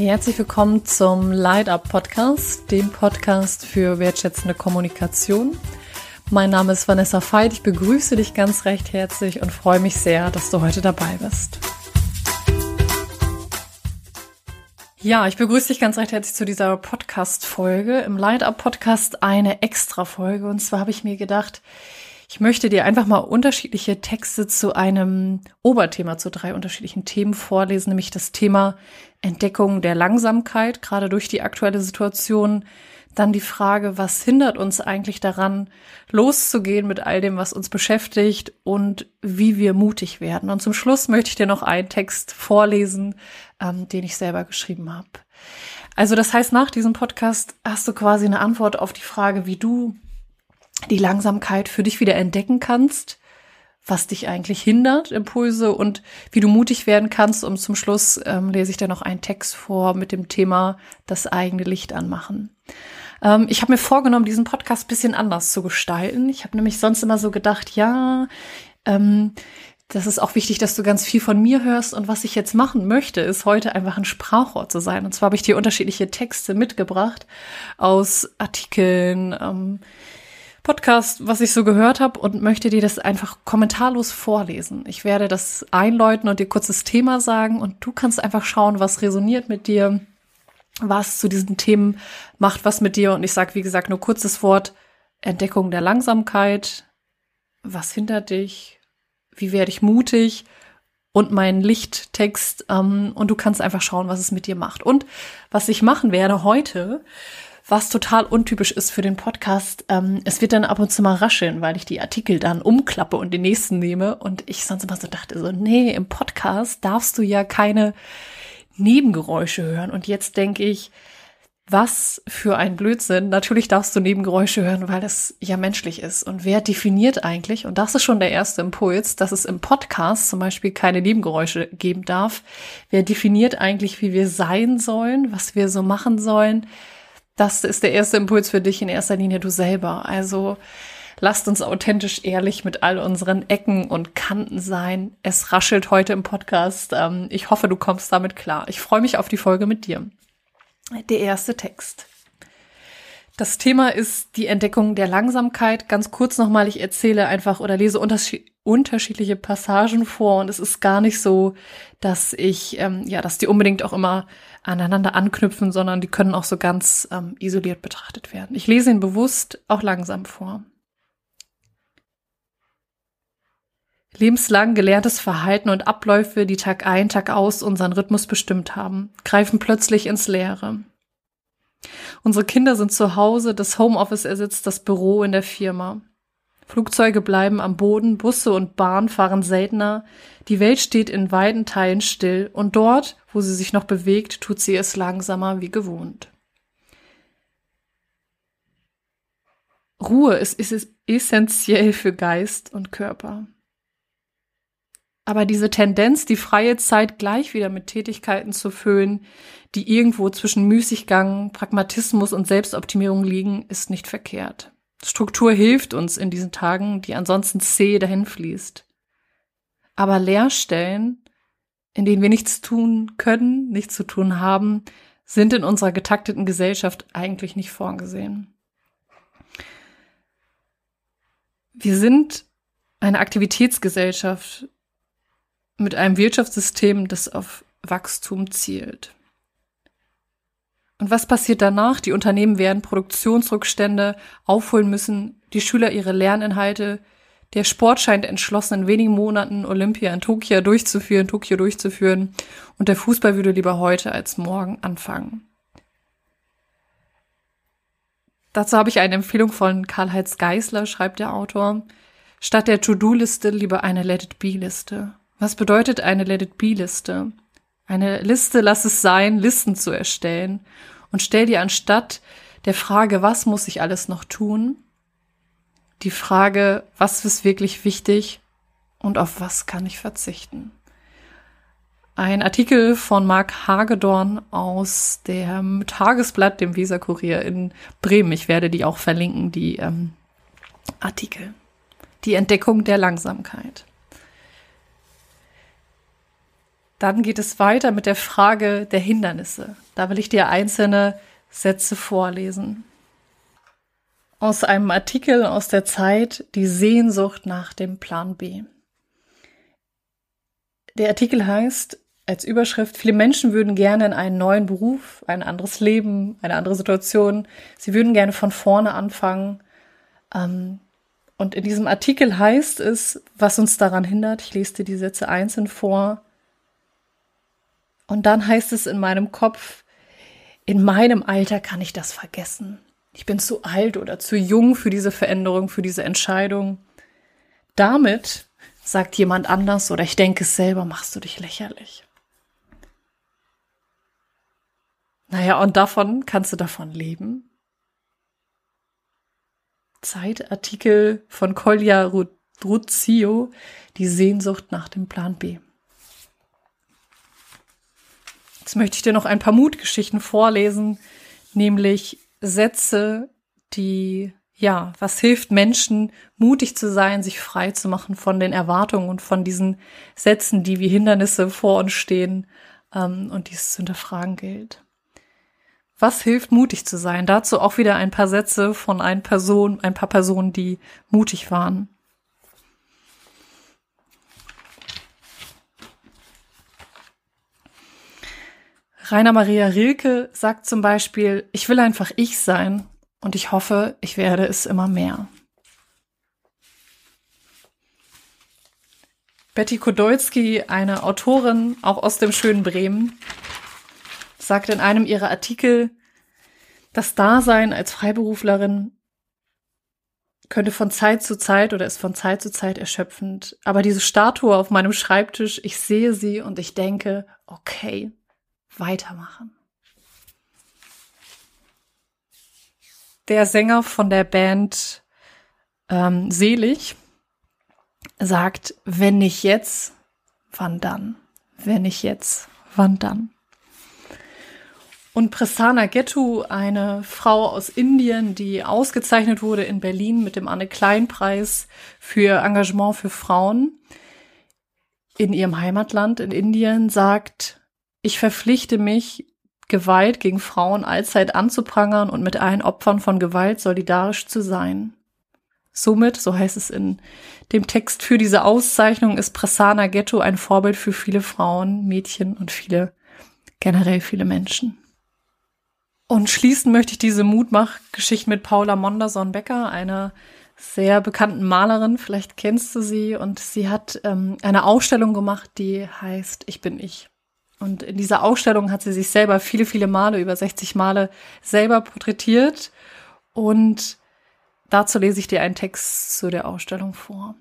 Herzlich willkommen zum Light Up Podcast, dem Podcast für wertschätzende Kommunikation. Mein Name ist Vanessa Veit. Ich begrüße dich ganz recht herzlich und freue mich sehr, dass du heute dabei bist. Ja, ich begrüße dich ganz recht herzlich zu dieser Podcast-Folge. Im Light Up Podcast eine extra Folge. Und zwar habe ich mir gedacht, ich möchte dir einfach mal unterschiedliche Texte zu einem Oberthema, zu drei unterschiedlichen Themen vorlesen, nämlich das Thema Entdeckung der Langsamkeit, gerade durch die aktuelle Situation. Dann die Frage, was hindert uns eigentlich daran, loszugehen mit all dem, was uns beschäftigt und wie wir mutig werden. Und zum Schluss möchte ich dir noch einen Text vorlesen, ähm, den ich selber geschrieben habe. Also das heißt, nach diesem Podcast hast du quasi eine Antwort auf die Frage, wie du die Langsamkeit für dich wieder entdecken kannst, was dich eigentlich hindert, Impulse und wie du mutig werden kannst. Und zum Schluss ähm, lese ich dir noch einen Text vor mit dem Thema das eigene Licht anmachen. Ähm, ich habe mir vorgenommen, diesen Podcast bisschen anders zu gestalten. Ich habe nämlich sonst immer so gedacht, ja, ähm, das ist auch wichtig, dass du ganz viel von mir hörst. Und was ich jetzt machen möchte, ist heute einfach ein Sprachrohr zu sein. Und zwar habe ich dir unterschiedliche Texte mitgebracht aus Artikeln, ähm, Podcast, was ich so gehört habe und möchte dir das einfach kommentarlos vorlesen. Ich werde das einläuten und dir kurz das Thema sagen und du kannst einfach schauen, was resoniert mit dir, was zu diesen Themen macht was mit dir. Und ich sage, wie gesagt, nur kurzes Wort, Entdeckung der Langsamkeit, was hindert dich, wie werde ich mutig? Und meinen Lichttext ähm, und du kannst einfach schauen, was es mit dir macht. Und was ich machen werde heute, was total untypisch ist für den Podcast. Ähm, es wird dann ab und zu mal rascheln, weil ich die Artikel dann umklappe und den nächsten nehme. Und ich sonst immer so dachte, so, nee, im Podcast darfst du ja keine Nebengeräusche hören. Und jetzt denke ich, was für ein Blödsinn. Natürlich darfst du Nebengeräusche hören, weil das ja menschlich ist. Und wer definiert eigentlich, und das ist schon der erste Impuls, dass es im Podcast zum Beispiel keine Nebengeräusche geben darf. Wer definiert eigentlich, wie wir sein sollen, was wir so machen sollen? Das ist der erste Impuls für dich in erster Linie du selber. Also lasst uns authentisch ehrlich mit all unseren Ecken und Kanten sein. Es raschelt heute im Podcast. Ähm, ich hoffe, du kommst damit klar. Ich freue mich auf die Folge mit dir. Der erste Text. Das Thema ist die Entdeckung der Langsamkeit. Ganz kurz nochmal, ich erzähle einfach oder lese unterschiedliche Passagen vor und es ist gar nicht so, dass ich, ähm, ja, dass die unbedingt auch immer aneinander anknüpfen, sondern die können auch so ganz ähm, isoliert betrachtet werden. Ich lese ihn bewusst auch langsam vor. Lebenslang gelerntes Verhalten und Abläufe, die Tag ein, Tag aus unseren Rhythmus bestimmt haben, greifen plötzlich ins Leere. Unsere Kinder sind zu Hause, das Homeoffice ersetzt das Büro in der Firma. Flugzeuge bleiben am Boden, Busse und Bahn fahren seltener, die Welt steht in weiten Teilen still und dort, wo sie sich noch bewegt, tut sie es langsamer wie gewohnt. Ruhe ist, ist, ist essentiell für Geist und Körper. Aber diese Tendenz, die freie Zeit gleich wieder mit Tätigkeiten zu füllen, die irgendwo zwischen Müßiggang, Pragmatismus und Selbstoptimierung liegen, ist nicht verkehrt. Struktur hilft uns in diesen Tagen, die ansonsten zäh dahin fließt. Aber Leerstellen, in denen wir nichts tun können, nichts zu tun haben, sind in unserer getakteten Gesellschaft eigentlich nicht vorgesehen. Wir sind eine Aktivitätsgesellschaft mit einem Wirtschaftssystem, das auf Wachstum zielt. Und was passiert danach? Die Unternehmen werden Produktionsrückstände aufholen müssen, die Schüler ihre Lerninhalte. Der Sport scheint entschlossen, in wenigen Monaten Olympia in Tokio durchzuführen, Tokio durchzuführen. Und der Fußball würde lieber heute als morgen anfangen. Dazu habe ich eine Empfehlung von Karl-Heinz Geisler, schreibt der Autor. Statt der To-Do-Liste lieber eine Let-it-be-Liste. Was bedeutet eine Let-it-be-Liste? Eine Liste, lass es sein, Listen zu erstellen und stell dir anstatt der Frage, was muss ich alles noch tun, die Frage, was ist wirklich wichtig und auf was kann ich verzichten. Ein Artikel von Marc Hagedorn aus dem Tagesblatt, dem Weserkurier in Bremen. Ich werde die auch verlinken, die ähm, Artikel. Die Entdeckung der Langsamkeit. Dann geht es weiter mit der Frage der Hindernisse. Da will ich dir einzelne Sätze vorlesen. Aus einem Artikel aus der Zeit Die Sehnsucht nach dem Plan B. Der Artikel heißt als Überschrift, viele Menschen würden gerne in einen neuen Beruf, ein anderes Leben, eine andere Situation. Sie würden gerne von vorne anfangen. Ähm, und in diesem Artikel heißt es, was uns daran hindert. Ich lese dir die Sätze einzeln vor. Und dann heißt es in meinem Kopf, in meinem Alter kann ich das vergessen. Ich bin zu alt oder zu jung für diese Veränderung, für diese Entscheidung. Damit, sagt jemand anders oder ich denke es selber, machst du dich lächerlich. Naja, und davon kannst du davon leben. Zeitartikel von Kolja Ruzio, die Sehnsucht nach dem Plan B. Jetzt möchte ich dir noch ein paar Mutgeschichten vorlesen, nämlich Sätze, die, ja, was hilft Menschen, mutig zu sein, sich frei zu machen von den Erwartungen und von diesen Sätzen, die wie Hindernisse vor uns stehen ähm, und dies zu hinterfragen gilt. Was hilft, mutig zu sein? Dazu auch wieder ein paar Sätze von ein Person, ein paar Personen, die mutig waren. Rainer Maria Rilke sagt zum Beispiel, ich will einfach ich sein und ich hoffe, ich werde es immer mehr. Betty Kodolski, eine Autorin, auch aus dem schönen Bremen, sagt in einem ihrer Artikel, das Dasein als Freiberuflerin könnte von Zeit zu Zeit oder ist von Zeit zu Zeit erschöpfend. Aber diese Statue auf meinem Schreibtisch, ich sehe sie und ich denke, okay, weitermachen. Der Sänger von der Band ähm, Selig sagt, wenn nicht jetzt, wann dann? Wenn nicht jetzt, wann dann? Und Prasanna Gettu, eine Frau aus Indien, die ausgezeichnet wurde in Berlin mit dem Anne-Klein-Preis für Engagement für Frauen in ihrem Heimatland in Indien, sagt, ich verpflichte mich, Gewalt gegen Frauen allzeit anzuprangern und mit allen Opfern von Gewalt solidarisch zu sein. Somit, so heißt es in dem Text für diese Auszeichnung, ist Prasanna Ghetto ein Vorbild für viele Frauen, Mädchen und viele, generell viele Menschen. Und schließen möchte ich diese Mutmachgeschichte mit Paula Monderson-Becker, einer sehr bekannten Malerin. Vielleicht kennst du sie. Und sie hat ähm, eine Ausstellung gemacht, die heißt Ich bin ich. Und in dieser Ausstellung hat sie sich selber viele, viele Male, über 60 Male selber porträtiert. Und dazu lese ich dir einen Text zu der Ausstellung vor.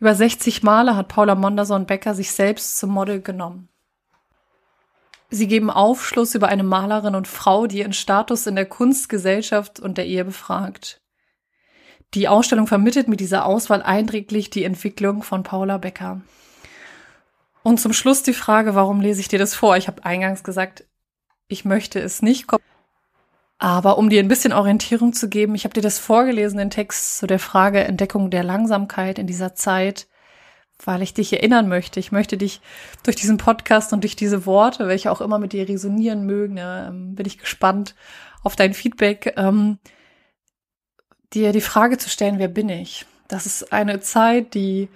Über 60 Male hat Paula Monderson-Becker sich selbst zum Model genommen. Sie geben Aufschluss über eine Malerin und Frau, die ihren Status in der Kunstgesellschaft und der Ehe befragt. Die Ausstellung vermittelt mit dieser Auswahl eindringlich die Entwicklung von Paula Becker. Und zum Schluss die Frage, warum lese ich dir das vor? Ich habe eingangs gesagt, ich möchte es nicht. Aber um dir ein bisschen Orientierung zu geben, ich habe dir das vorgelesen, den Text zu der Frage Entdeckung der Langsamkeit in dieser Zeit weil ich dich erinnern möchte. Ich möchte dich durch diesen Podcast und durch diese Worte, welche auch immer mit dir resonieren mögen, ähm, bin ich gespannt auf dein Feedback, ähm, dir die Frage zu stellen, wer bin ich? Das ist eine Zeit, die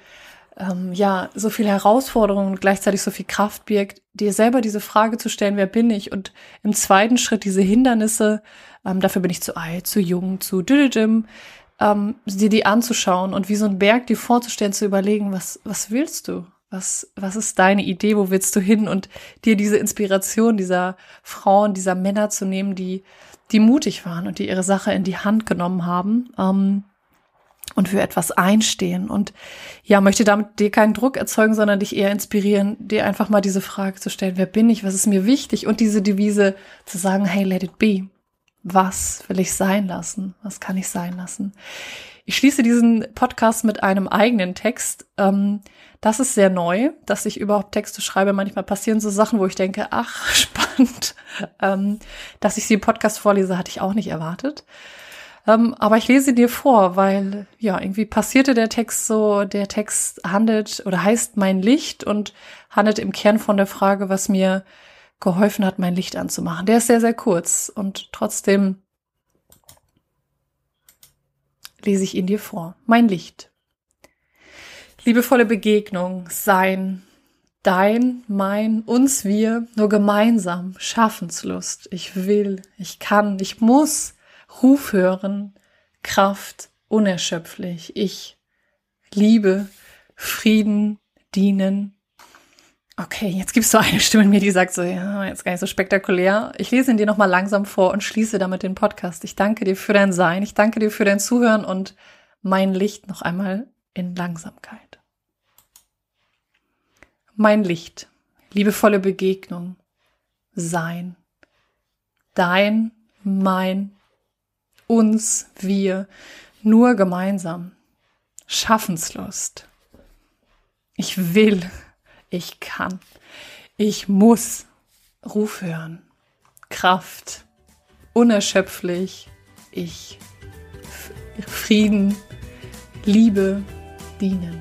ähm, ja so viel Herausforderungen und gleichzeitig so viel Kraft birgt, dir selber diese Frage zu stellen, wer bin ich? Und im zweiten Schritt diese Hindernisse, ähm, dafür bin ich zu alt, zu jung, zu diddidim, ähm, dir die anzuschauen und wie so ein Berg dir vorzustellen, zu überlegen, was, was willst du? Was, was ist deine Idee? Wo willst du hin? Und dir diese Inspiration dieser Frauen, dieser Männer zu nehmen, die, die mutig waren und die ihre Sache in die Hand genommen haben. Ähm, und für etwas einstehen. Und ja, möchte damit dir keinen Druck erzeugen, sondern dich eher inspirieren, dir einfach mal diese Frage zu stellen, wer bin ich, was ist mir wichtig und diese Devise zu sagen, hey, let it be was will ich sein lassen? Was kann ich sein lassen? Ich schließe diesen Podcast mit einem eigenen Text. Ähm, das ist sehr neu, dass ich überhaupt Texte schreibe. Manchmal passieren so Sachen, wo ich denke, ach, spannend. Ähm, dass ich sie im Podcast vorlese, hatte ich auch nicht erwartet. Ähm, aber ich lese dir vor, weil ja, irgendwie passierte der Text so, der Text handelt oder heißt mein Licht und handelt im Kern von der Frage, was mir geholfen hat, mein Licht anzumachen. Der ist sehr, sehr kurz und trotzdem lese ich ihn dir vor. Mein Licht. Liebevolle Begegnung, sein, dein, mein, uns, wir, nur gemeinsam, Schaffenslust. Ich will, ich kann, ich muss, Ruf hören, Kraft, unerschöpflich, ich, Liebe, Frieden, dienen. Okay, jetzt gibt's so eine Stimme in mir, die sagt so, ja, jetzt gar nicht so spektakulär. Ich lese ihn dir nochmal langsam vor und schließe damit den Podcast. Ich danke dir für dein Sein, ich danke dir für dein Zuhören und mein Licht noch einmal in Langsamkeit. Mein Licht, liebevolle Begegnung, Sein, dein, mein, uns, wir, nur gemeinsam. Schaffenslust. Ich will, ich kann, ich muss. Ruf hören. Kraft. Unerschöpflich. Ich. Frieden. Liebe. Dienen.